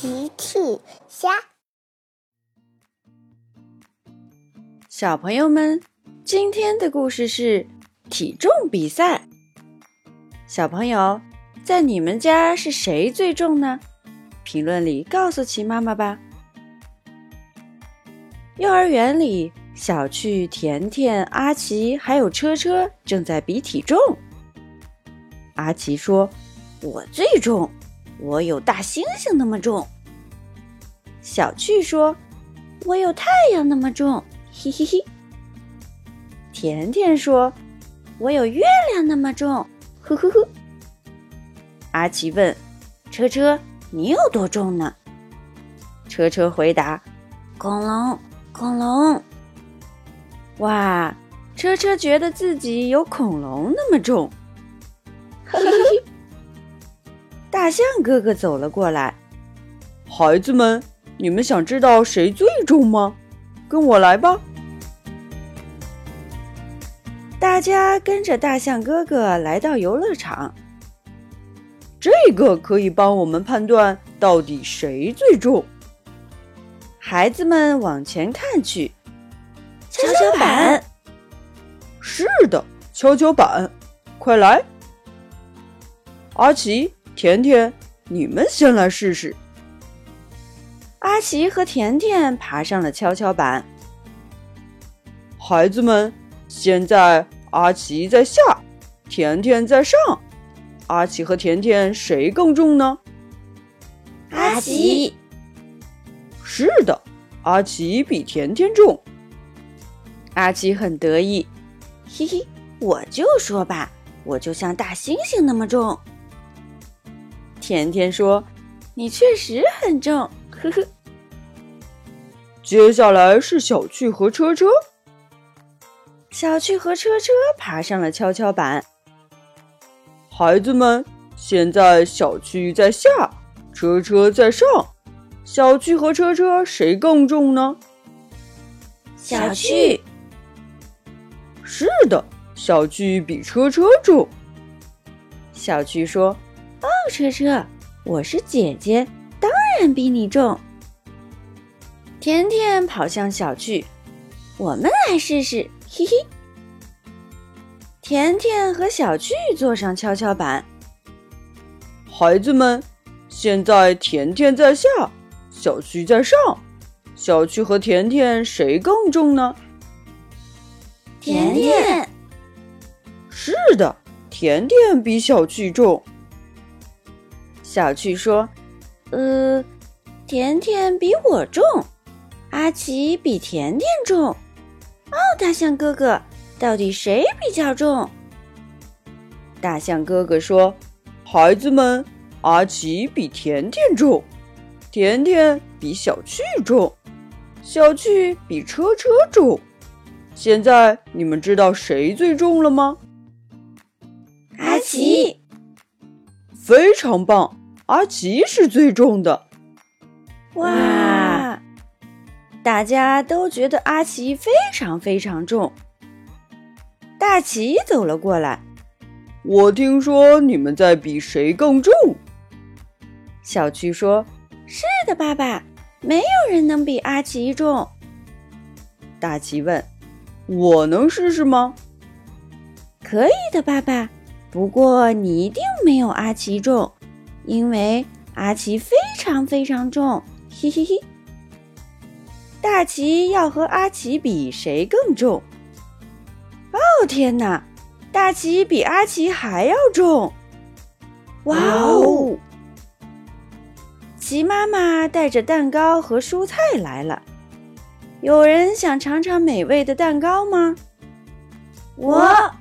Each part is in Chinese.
奇趣虾，小朋友们，今天的故事是体重比赛。小朋友，在你们家是谁最重呢？评论里告诉奇妈妈吧。幼儿园里，小趣、甜甜、阿奇还有车车正在比体重。阿奇说：“我最重。”我有大猩猩那么重，小趣说：“我有太阳那么重。”嘿嘿嘿。甜甜说：“我有月亮那么重。”呵呵呵。阿奇问：“车车，你有多重呢？”车车回答：“恐龙，恐龙。”哇，车车觉得自己有恐龙那么重。大象哥哥走了过来，孩子们，你们想知道谁最重吗？跟我来吧！大家跟着大象哥哥来到游乐场，这个可以帮我们判断到底谁最重。孩子们往前看去，跷跷板。是的，跷跷板，快来，阿奇。甜甜，你们先来试试。阿奇和甜甜爬上了跷跷板。孩子们，现在阿奇在下，甜甜在上。阿奇和甜甜谁更重呢？阿奇。是的，阿奇比甜甜重。阿奇很得意，嘿嘿，我就说吧，我就像大猩猩那么重。甜甜说：“你确实很重。”呵呵。接下来是小趣和车车。小趣和车车爬上了跷跷板。孩子们，现在小趣在下，车车在上。小趣和车车谁更重呢？小趣。是的，小趣比车车重。小趣说。哦，车车，我是姐姐，当然比你重。甜甜跑向小趣，我们来试试，嘿嘿。甜甜和小趣坐上跷跷板。孩子们，现在甜甜在下，小趣在上。小趣和甜甜谁更重呢？甜甜。是的，甜甜比小趣重。小趣说：“呃，甜甜比我重，阿奇比甜甜重。哦，大象哥哥，到底谁比较重？”大象哥哥说：“孩子们，阿奇比甜甜重，甜甜比小趣重，小趣比车车重。现在你们知道谁最重了吗？”阿奇，非常棒。阿奇是最重的，哇！大家都觉得阿奇非常非常重。大奇走了过来，我听说你们在比谁更重。小趣说：“是的，爸爸，没有人能比阿奇重。”大奇问：“我能试试吗？”可以的，爸爸。不过你一定没有阿奇重。因为阿奇非常非常重，嘿嘿嘿。大奇要和阿奇比谁更重？哦天哪，大奇比阿奇还要重！哇哦！奇妈妈带着蛋糕和蔬菜来了，有人想尝尝美味的蛋糕吗？我。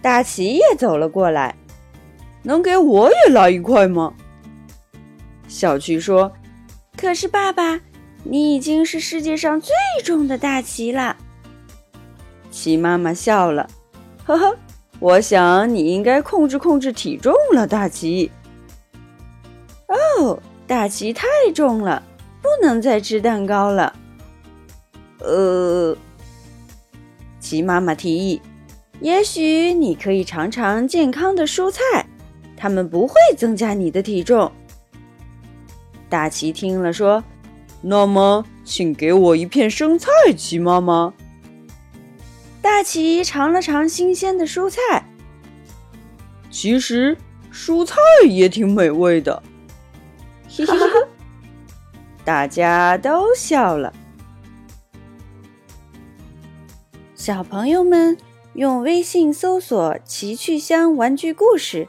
大奇也走了过来。能给我也来一块吗？小趣说：“可是爸爸，你已经是世界上最重的大奇了。”奇妈妈笑了：“呵呵，我想你应该控制控制体重了，大奇。”哦，大奇太重了，不能再吃蛋糕了。呃，奇妈妈提议：“也许你可以尝尝健康的蔬菜。”它们不会增加你的体重。大奇听了说：“那么，请给我一片生菜，奇妈妈。”大奇尝了尝新鲜的蔬菜，其实蔬菜也挺美味的。哈哈哈！大家都笑了。小朋友们用微信搜索“奇趣箱玩具故事”，